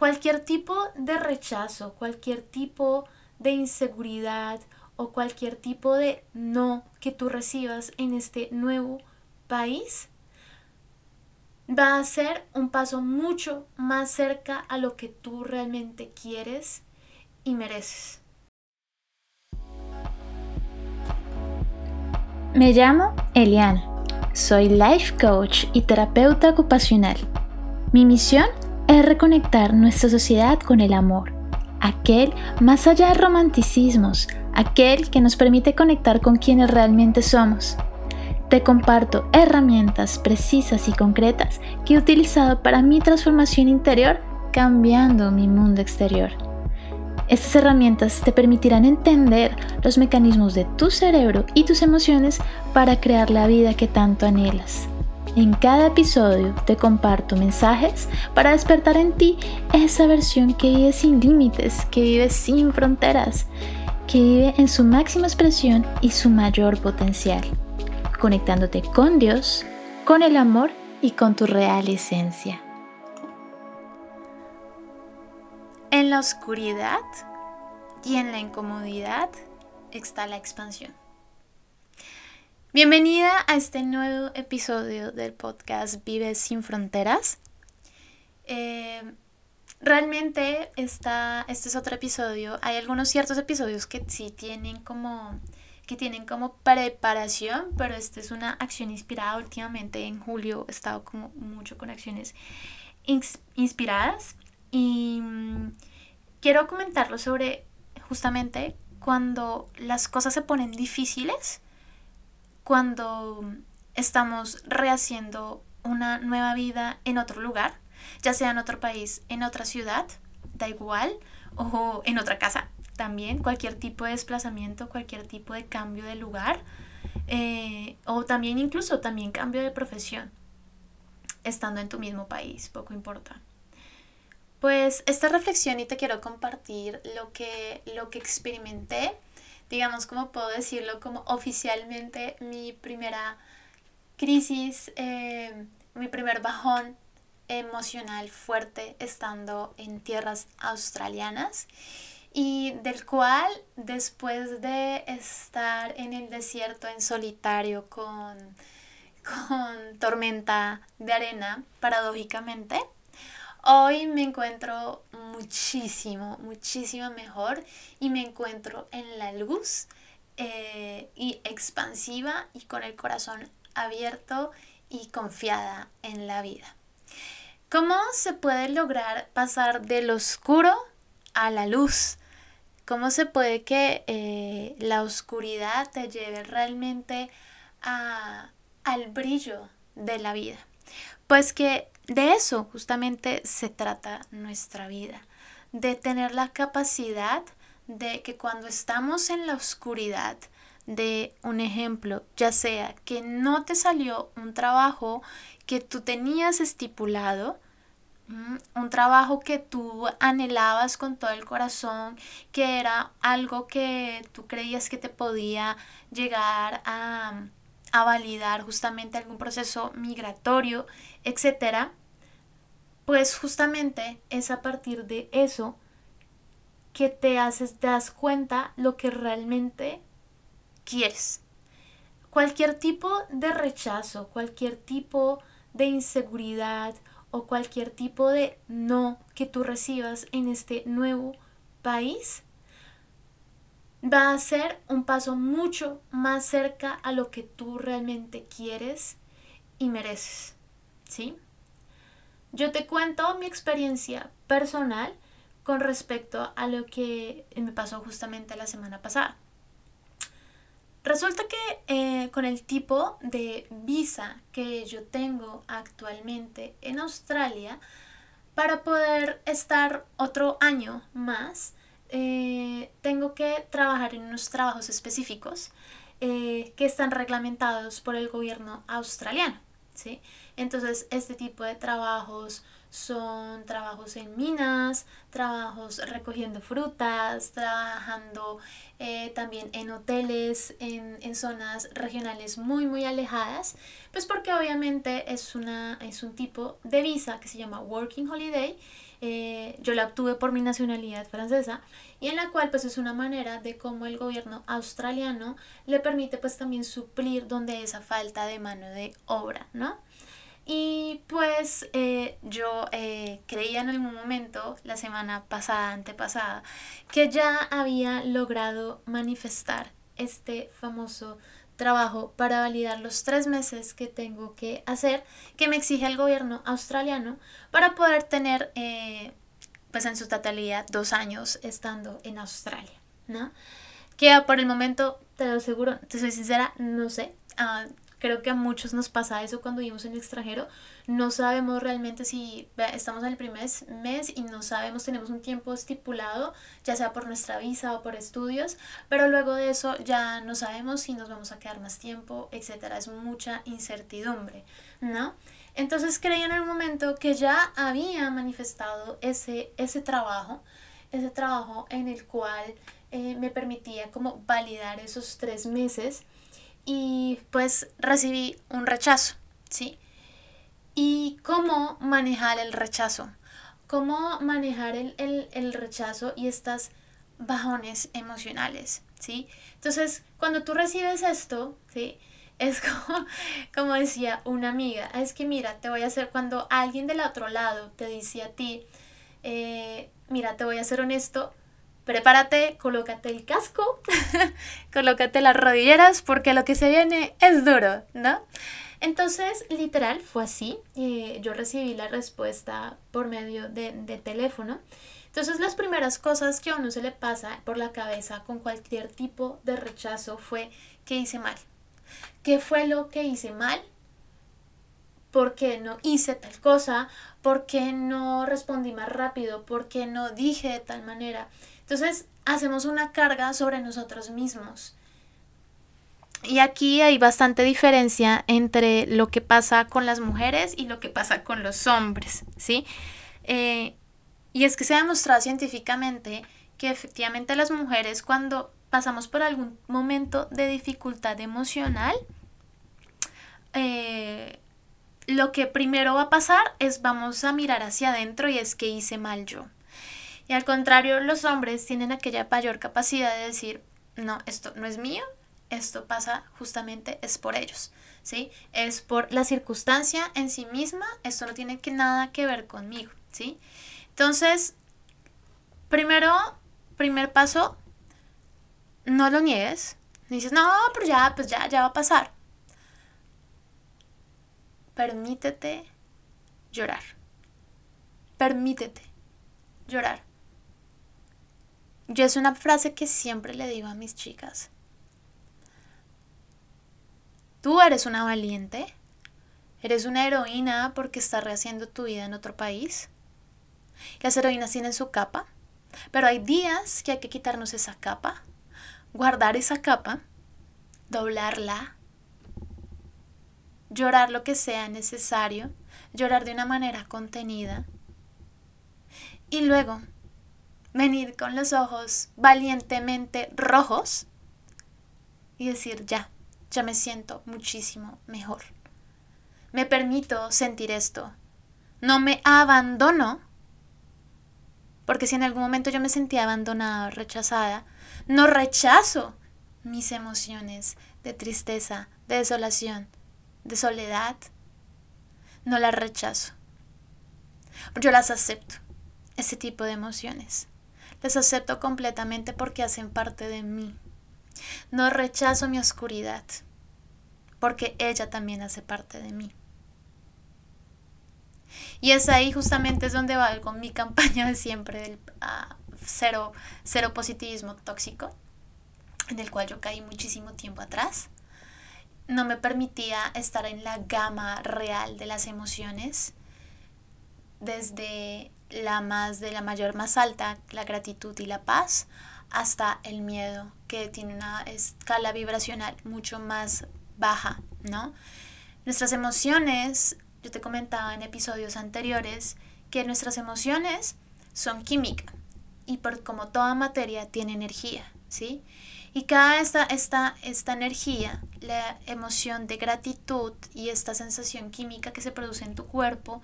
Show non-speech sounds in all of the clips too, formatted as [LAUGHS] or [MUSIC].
Cualquier tipo de rechazo, cualquier tipo de inseguridad o cualquier tipo de no que tú recibas en este nuevo país va a ser un paso mucho más cerca a lo que tú realmente quieres y mereces. Me llamo Eliana. Soy life coach y terapeuta ocupacional. Mi misión es reconectar nuestra sociedad con el amor, aquel más allá de romanticismos, aquel que nos permite conectar con quienes realmente somos. Te comparto herramientas precisas y concretas que he utilizado para mi transformación interior cambiando mi mundo exterior. Estas herramientas te permitirán entender los mecanismos de tu cerebro y tus emociones para crear la vida que tanto anhelas. En cada episodio te comparto mensajes para despertar en ti esa versión que vive sin límites, que vive sin fronteras, que vive en su máxima expresión y su mayor potencial, conectándote con Dios, con el amor y con tu real esencia. En la oscuridad y en la incomodidad está la expansión. Bienvenida a este nuevo episodio del podcast Vive sin Fronteras. Eh, realmente este es otro episodio. Hay algunos ciertos episodios que sí tienen como que tienen como preparación, pero esta es una acción inspirada. Últimamente en julio he estado como mucho con acciones inspiradas y mm, quiero comentarlo sobre justamente cuando las cosas se ponen difíciles cuando estamos rehaciendo una nueva vida en otro lugar, ya sea en otro país, en otra ciudad, da igual, o en otra casa también, cualquier tipo de desplazamiento, cualquier tipo de cambio de lugar, eh, o también incluso también cambio de profesión, estando en tu mismo país, poco importa. Pues esta reflexión y te quiero compartir lo que, lo que experimenté digamos, como puedo decirlo, como oficialmente mi primera crisis, eh, mi primer bajón emocional fuerte estando en tierras australianas y del cual después de estar en el desierto en solitario con, con tormenta de arena, paradójicamente, Hoy me encuentro muchísimo, muchísimo mejor y me encuentro en la luz eh, y expansiva y con el corazón abierto y confiada en la vida. ¿Cómo se puede lograr pasar del oscuro a la luz? ¿Cómo se puede que eh, la oscuridad te lleve realmente al brillo de la vida? Pues que de eso justamente se trata nuestra vida, de tener la capacidad de que cuando estamos en la oscuridad, de un ejemplo, ya sea que no te salió un trabajo que tú tenías estipulado, un trabajo que tú anhelabas con todo el corazón, que era algo que tú creías que te podía llegar a, a validar justamente algún proceso migratorio, etcétera, pues justamente es a partir de eso que te haces, das cuenta lo que realmente quieres. Cualquier tipo de rechazo, cualquier tipo de inseguridad o cualquier tipo de no que tú recibas en este nuevo país va a ser un paso mucho más cerca a lo que tú realmente quieres y mereces. ¿Sí? Yo te cuento mi experiencia personal con respecto a lo que me pasó justamente la semana pasada. Resulta que eh, con el tipo de visa que yo tengo actualmente en Australia, para poder estar otro año más, eh, tengo que trabajar en unos trabajos específicos eh, que están reglamentados por el gobierno australiano. ¿sí? Entonces, este tipo de trabajos son trabajos en minas, trabajos recogiendo frutas, trabajando eh, también en hoteles, en, en, zonas regionales muy, muy alejadas, pues porque obviamente es, una, es un tipo de visa que se llama Working Holiday, eh, yo la obtuve por mi nacionalidad francesa y en la cual pues es una manera de cómo el gobierno australiano le permite pues también suplir donde esa falta de mano de obra, ¿no? Y pues eh, yo eh, creía en algún momento, la semana pasada, antepasada, que ya había logrado manifestar este famoso trabajo para validar los tres meses que tengo que hacer, que me exige el gobierno australiano para poder tener, eh, pues en su totalidad, dos años estando en Australia, ¿no? Que por el momento, te lo aseguro, te soy sincera, no sé. Ah, Creo que a muchos nos pasa eso cuando vivimos en el extranjero. No sabemos realmente si estamos en el primer mes y no sabemos, tenemos un tiempo estipulado, ya sea por nuestra visa o por estudios, pero luego de eso ya no sabemos si nos vamos a quedar más tiempo, etcétera. Es mucha incertidumbre, ¿no? Entonces creí en el momento que ya había manifestado ese, ese trabajo, ese trabajo en el cual eh, me permitía como validar esos tres meses y pues recibí un rechazo, ¿sí? ¿Y cómo manejar el rechazo? ¿Cómo manejar el, rechazo y estas bajones emocionales, ¿sí? Entonces, cuando tú recibes esto, ¿sí? Es [LAUGHS] como, como decía una amiga, es que mira, te voy a hacer, cuando alguien del otro lado te dice a ti, eh, mira, te voy a ser honesto, prepárate, colócate el casco, [LAUGHS] colócate las rodilleras porque lo que se viene es duro, ¿no? Entonces, literal, fue así. Eh, yo recibí la respuesta por medio de, de, teléfono. Entonces, las primeras cosas que a uno se le pasa por la cabeza con cualquier tipo de rechazo fue que hice mal. ¿Qué fue lo que hice mal? ¿Por qué no hice tal cosa? ¿Por qué no respondí más rápido? ¿Por qué no dije de tal manera? Entonces hacemos una carga sobre nosotros mismos. Y aquí hay bastante diferencia entre lo que pasa con las mujeres y lo que pasa con los hombres, ¿sí? Eh, y es que se ha demostrado científicamente que efectivamente las mujeres cuando pasamos por algún momento de dificultad emocional, eh, lo que primero va a pasar es vamos a mirar hacia adentro y es que hice mal yo. Y al contrario, los hombres tienen aquella mayor capacidad de decir, no, esto no es mío, esto pasa justamente es por ellos, ¿sí? Es por la circunstancia en sí misma, esto no tiene que nada que ver conmigo, ¿sí? Entonces, primero, primer paso, no lo niegues. Dices, no, pero ya, pues ya, ya va a pasar. Permítete llorar. Permítete llorar. Yo es una frase que siempre le digo a mis chicas. Tú eres una valiente, eres una heroína porque estás rehaciendo tu vida en otro país. Las heroínas tienen su capa, pero hay días que hay que quitarnos esa capa, guardar esa capa, doblarla, llorar lo que sea necesario, llorar de una manera contenida y luego venir con los ojos valientemente rojos y decir, ya, ya me siento muchísimo mejor. Me permito sentir esto. No me abandono, porque si en algún momento yo me sentía abandonada, rechazada, no rechazo mis emociones de tristeza, de desolación, de soledad. No las rechazo. Yo las acepto, ese tipo de emociones. Les acepto completamente porque hacen parte de mí. No rechazo mi oscuridad, porque ella también hace parte de mí. Y es ahí justamente es donde va con mi [LAUGHS] campaña de siempre del ah, cero, cero positivismo tóxico, en el cual yo caí muchísimo tiempo atrás. No me permitía estar en la gama real de las emociones, desde la más de la mayor más alta, la gratitud y la paz, hasta el miedo, que tiene una escala vibracional mucho más baja, ¿no? Nuestras emociones, yo te comentaba en episodios anteriores que nuestras emociones son química y por como toda materia tiene energía, ¿sí? Y cada esta, esta, esta energía, la emoción de gratitud y esta sensación química que se produce en tu cuerpo,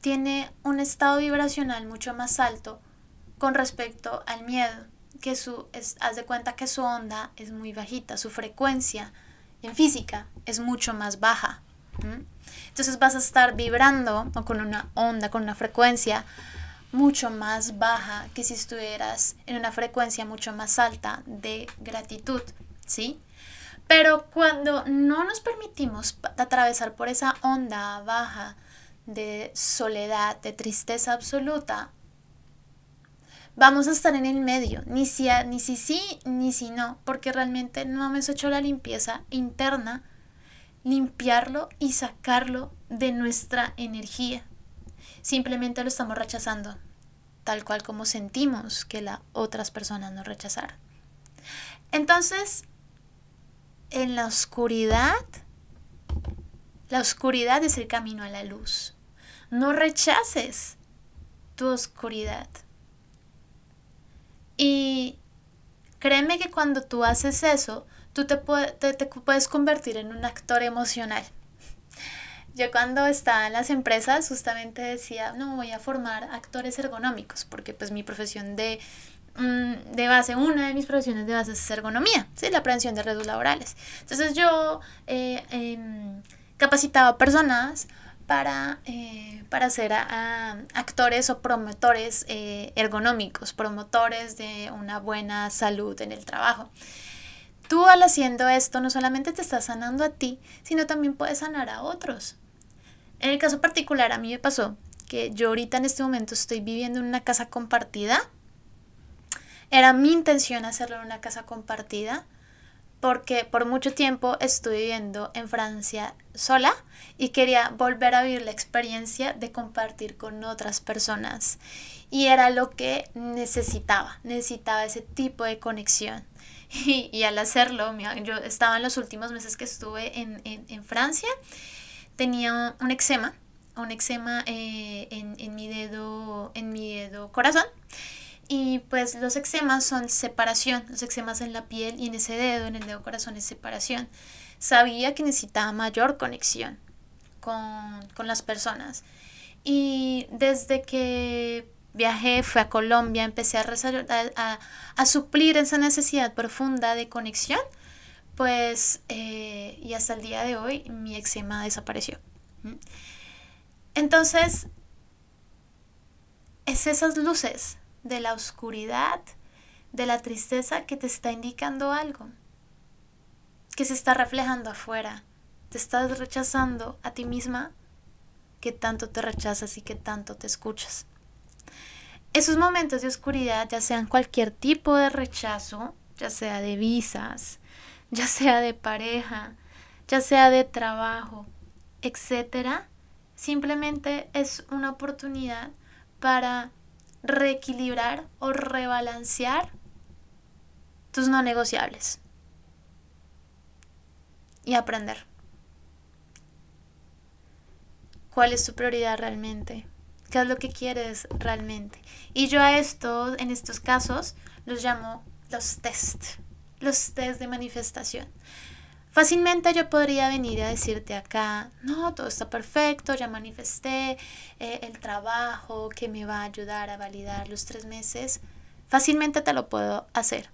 tiene un estado vibracional mucho más alto con respecto al miedo, que su, es, haz de cuenta que su onda es muy bajita, su frecuencia en física es mucho más baja. Entonces vas a estar vibrando o con una onda, con una frecuencia mucho más baja que si estuvieras en una frecuencia mucho más alta de gratitud, ¿sí? Pero cuando no nos permitimos atravesar por esa onda baja de soledad, de tristeza absoluta, vamos a estar en el medio, ni si, ni si sí, ni si no, porque realmente no hemos hecho la limpieza interna, limpiarlo y sacarlo de nuestra energía. Simplemente lo estamos rechazando, tal cual como sentimos que las otras personas nos rechazaron. Entonces, en la oscuridad, la oscuridad es el camino a la luz. No rechaces tu oscuridad. Y créeme que cuando tú haces eso, tú te, te, puedes convertir en un actor emocional. [LAUGHS] Yo cuando estaba en las empresas justamente decía, no, voy a formar actores ergonómicos, porque pues mi profesión de, mm, de base, una de mis profesiones de base es ergonomía, ¿sí? la prevención de riesgos laborales. Entonces yo eh, em, capacitaba personas para, eh, para ser actores o promotores eh, ergonómicos, promotores de una buena salud en el trabajo. Tú al haciendo esto no solamente te estás sanando a ti, sino también puedes sanar a otros. En el caso particular a mí me pasó que yo ahorita en este momento estoy viviendo en una casa compartida. Era mi intención hacerlo en una casa compartida porque por mucho tiempo estuve viviendo en Francia sola y quería volver a vivir la experiencia de compartir con otras personas. Y era lo que necesitaba, necesitaba ese tipo de conexión. [LAUGHS] Y, al hacerlo, yo estaba en los últimos meses que estuve en, Francia, tenía un eczema, un eczema eh, en, en, mi dedo, en mi dedo corazón. Y pues los eczemas son separación, los eczemas en la piel y en ese dedo, en el dedo corazón es separación. Sabía que necesitaba mayor conexión con, las personas. Y desde que viajé, fui a Colombia, empecé a, a, a, suplir esa necesidad profunda de conexión, pues, eh, y hasta el día de hoy mi eczema desapareció. Entonces, es esas luces de la oscuridad, de la tristeza que te está indicando algo, que se está reflejando afuera. Te estás rechazando a ti misma, que tanto te rechazas y que tanto te escuchas. Esos momentos de oscuridad, ya sean cualquier tipo de rechazo, ya sea de visas, ya sea de pareja, ya sea de trabajo, etcétera, simplemente es una oportunidad para reequilibrar o rebalancear tus no negociables y aprender. ¿Cuál es tu prioridad realmente? ¿Qué es lo que quieres realmente? Y yo a esto, en estos casos, los llamo los test, los test de manifestación. Fácilmente yo podría venir a decirte acá, no, todo está perfecto, ya manifesté eh, el trabajo que me va a ayudar a validar los tres meses. Fácilmente te lo puedo hacer,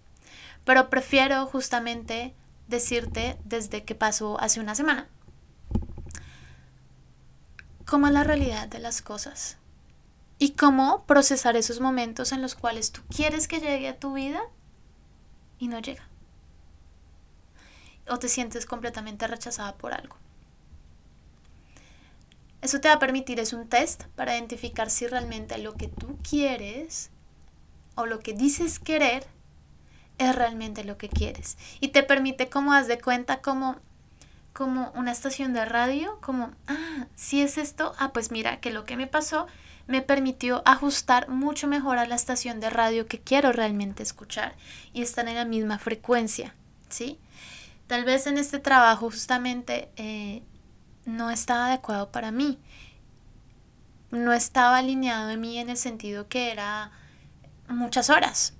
pero prefiero justamente decirte desde que pasó hace una semana. Cómo es la realidad de las cosas y cómo procesar esos momentos en los cuales tú quieres que llegue a tu vida y no llega o te sientes completamente rechazada por algo. Eso te va a permitir, es un test para identificar si realmente lo que tú quieres o lo que dices querer es realmente lo que quieres. Y te permite como haz de cuenta como, como una estación de radio, como, ah, si es esto, ah, pues mira que lo que me pasó me permitió ajustar mucho mejor a la estación de radio que quiero realmente escuchar y estar en la misma frecuencia, ¿sí? Tal vez en este trabajo justamente eh, no estaba adecuado para mí. No estaba alineado en mí en el sentido que era muchas horas.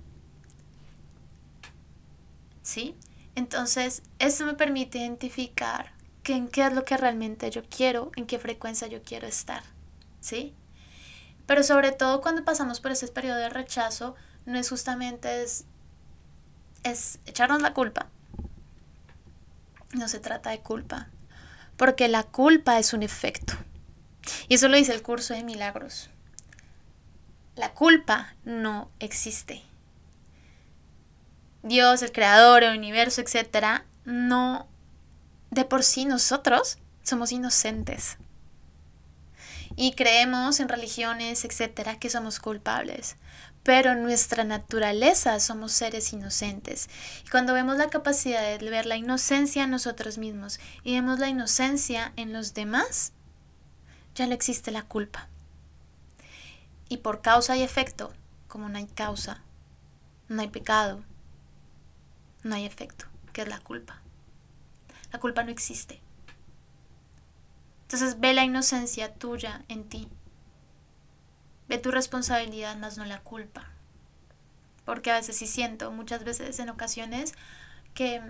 ¿Sí? Entonces, eso me permite identificar en qué es lo que realmente yo quiero, en qué frecuencia yo quiero estar. ¿Sí? Pero sobre todo cuando pasamos por ese periodo de rechazo, no es justamente es, es echarnos la culpa. No se trata de culpa, porque la culpa es un efecto. Y eso lo dice el curso de milagros. La culpa no existe. Dios, el creador, el universo, etcétera, no de por sí nosotros somos inocentes. Y creemos en religiones, etcétera, que somos culpables. Pero nuestra naturaleza somos seres inocentes. Y cuando vemos la capacidad de ver la inocencia en nosotros mismos y vemos la inocencia en los demás, ya no existe la culpa. Y por causa y efecto, como no hay causa, no hay pecado, no hay efecto, que es la culpa. La culpa no existe. Entonces ve la inocencia tuya en ti. Ve tu responsabilidad más no la culpa. Porque a veces sí siento, muchas veces en ocasiones, que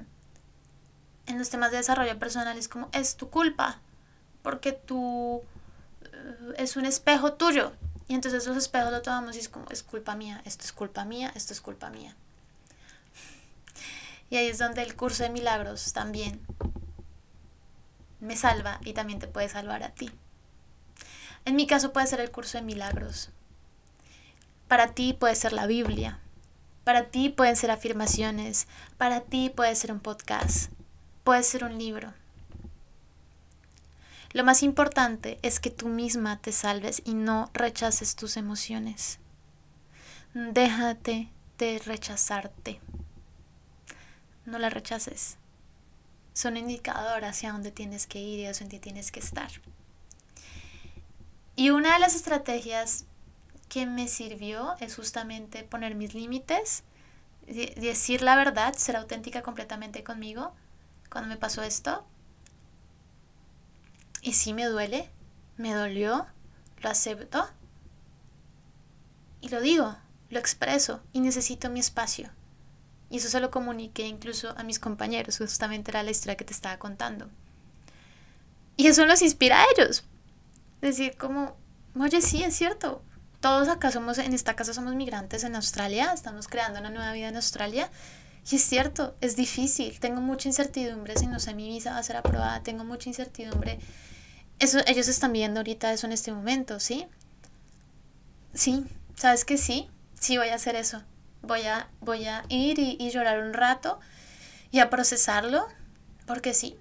en los temas de desarrollo personal es como, es tu culpa, porque tú eh, es un espejo tuyo. Y entonces los espejos lo tomamos y es como, es culpa mía, esto es culpa mía, esto es culpa mía. [LAUGHS] Y ahí es donde el curso de milagros también me salva y también te puede salvar a ti. En mi caso puede ser el curso de milagros. Para ti puede ser la Biblia. Para ti pueden ser afirmaciones. Para ti puede ser un podcast. Puede ser un libro. Lo más importante es que tú misma te salves y no rechaces tus emociones. Déjate de rechazarte no la rechaces. Son indicador hacia dónde tienes que ir y hacia dónde tienes que estar. Y una de las estrategias que me sirvió es justamente poner mis límites, decir la verdad, ser auténtica completamente conmigo cuando me pasó esto. Y sí me duele, me dolió, lo acepto y lo digo, lo expreso y necesito mi espacio. Y eso se lo comuniqué incluso a mis compañeros, justamente era la historia que te estaba contando. Y eso los inspira a ellos. Decir como, oye, sí, es cierto. Todos acá somos, en esta casa somos migrantes en Australia, estamos creando una nueva vida en Australia. Y es cierto, es difícil. Tengo mucha incertidumbre si no sé mi visa va a ser aprobada. Tengo mucha incertidumbre. Eso, ellos están viendo ahorita eso en este momento, ¿sí? Sí, ¿sabes que sí? Sí voy a hacer eso voy a, voy a ir y, y llorar un rato y a procesarlo, porque sí,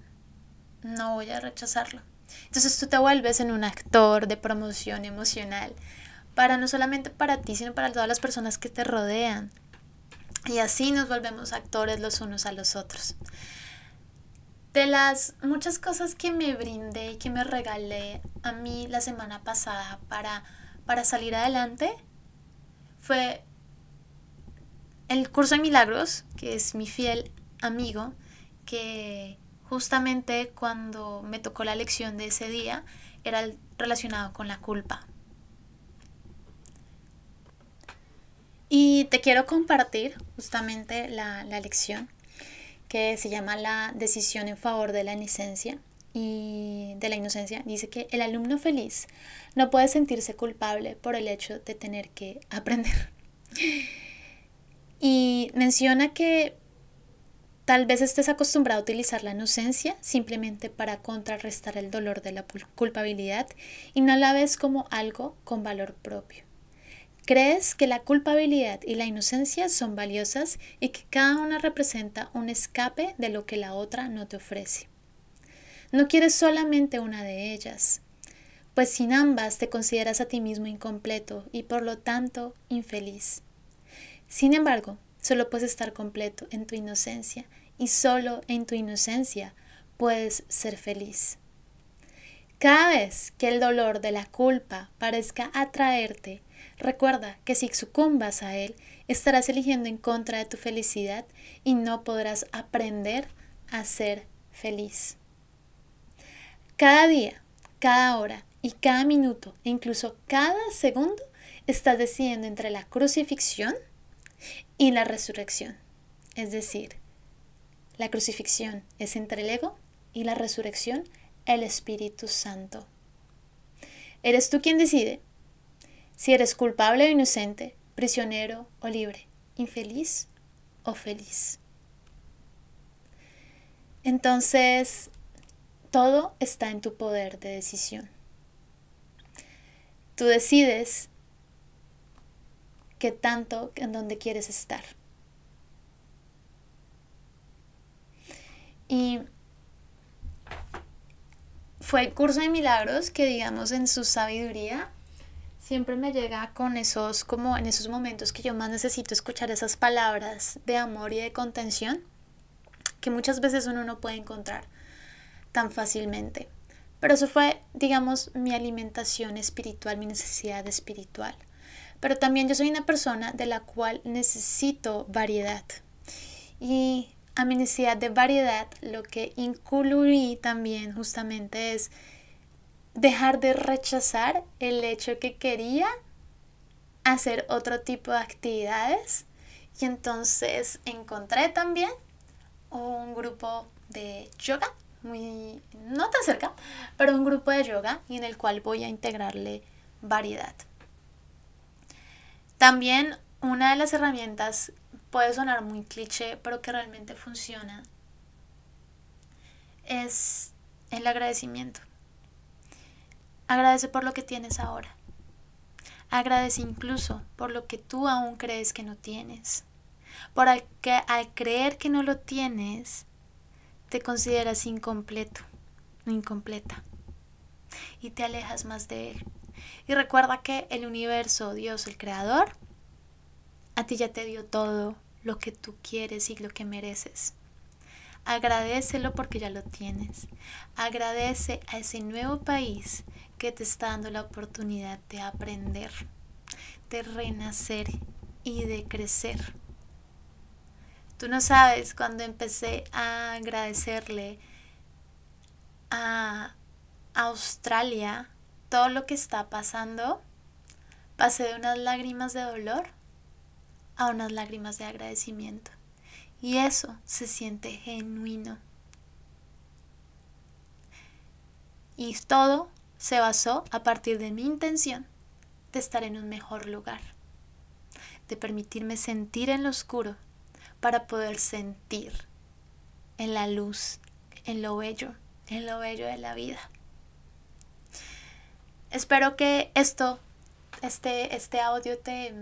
no voy a rechazarlo. Entonces tú te vuelves en un actor de promoción emocional para no solamente para ti, sino para todas las personas que te rodean. Y así nos volvemos actores los unos a los otros. De las muchas cosas que me brindé y que me regalé a mí la semana pasada para, para salir adelante, fue el curso de milagros, que es mi fiel amigo, que justamente cuando me tocó la lección de ese día era relacionado con la culpa. Y te quiero compartir justamente la, la lección que se llama la decisión en favor de la inocencia y de la inocencia dice que el alumno feliz no puede sentirse culpable por el hecho de tener que [LAUGHS] aprender. Y menciona que tal vez estés acostumbrado a utilizar la inocencia simplemente para contrarrestar el dolor de la culpabilidad y no la ves como algo con valor propio. Crees que la culpabilidad y la inocencia son valiosas y que cada una representa un escape de lo que la otra no te ofrece. No quieres solamente una de ellas, pues sin ambas te consideras a ti mismo incompleto y por lo tanto infeliz. Sin embargo, solo puedes estar completo en tu inocencia y solo en tu inocencia puedes ser feliz. Cada vez que el dolor de la culpa parezca atraerte, recuerda que si sucumbas a él, estarás eligiendo en contra de tu felicidad y no podrás aprender a ser feliz. Cada día, cada hora y cada minuto e incluso cada segundo estás decidiendo entre la crucifixión y la resurrección. Es decir, la crucifixión es entre el ego y la resurrección el Espíritu Santo. Eres tú quien decide si eres culpable o inocente, prisionero o libre, infeliz o feliz. Entonces, todo está en tu poder de decisión. Tú decides qué tanto, en dónde quieres estar. Y fue el curso de milagros que, digamos, en su sabiduría, siempre me llega con esos, como en esos momentos que yo más necesito escuchar esas palabras de amor y de contención, que muchas veces uno no puede encontrar tan fácilmente. Pero eso fue, digamos, mi alimentación espiritual, mi necesidad espiritual. Pero también yo soy una persona de la cual necesito variedad. Y a mi necesidad de variedad lo que incluí también justamente es dejar de rechazar el hecho que quería hacer otro tipo de actividades y entonces encontré también un grupo de yoga muy no tan cerca pero un grupo de yoga y en el cual voy a integrarle variedad también una de las herramientas puede sonar muy cliché pero que realmente funciona es el agradecimiento Agradece por lo que tienes ahora. Agradece incluso por lo que tú aún crees que no tienes. Por al que al creer que no lo tienes, te consideras incompleto incompleta. Y te alejas más de él. Y recuerda que el universo, Dios, el creador, a ti ya te dio todo lo que tú quieres y lo que mereces. Agradecelo porque ya lo tienes. Agradece a ese nuevo país que te está dando la oportunidad de aprender, de renacer y de crecer. Tú no sabes cuando empecé a agradecerle a Australia todo lo que está pasando, pasé de unas lágrimas de dolor a unas lágrimas de agradecimiento. Y eso se siente genuino. Y todo se basó a partir de mi intención de estar en un mejor lugar, de permitirme sentir en lo oscuro para poder sentir en la luz, en lo bello, en lo bello de la vida. Espero que esto, este, este audio te,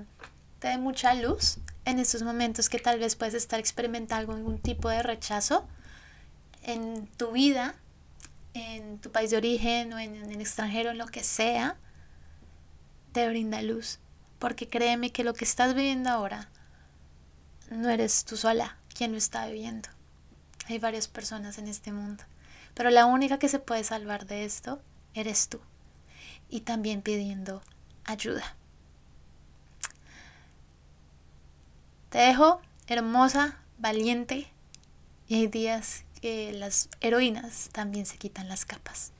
te dé mucha luz en estos momentos que tal vez puedes estar experimentando algún tipo de rechazo en tu vida en tu país de origen o en, el extranjero, en lo que sea, te brinda luz. Porque créeme que lo que estás viviendo ahora no eres tú sola quien lo está viviendo. Hay varias personas en este mundo. Pero la única que se puede salvar de esto eres tú. Y también pidiendo ayuda. Te dejo hermosa, valiente. Y hay días que las heroínas también se quitan las capas.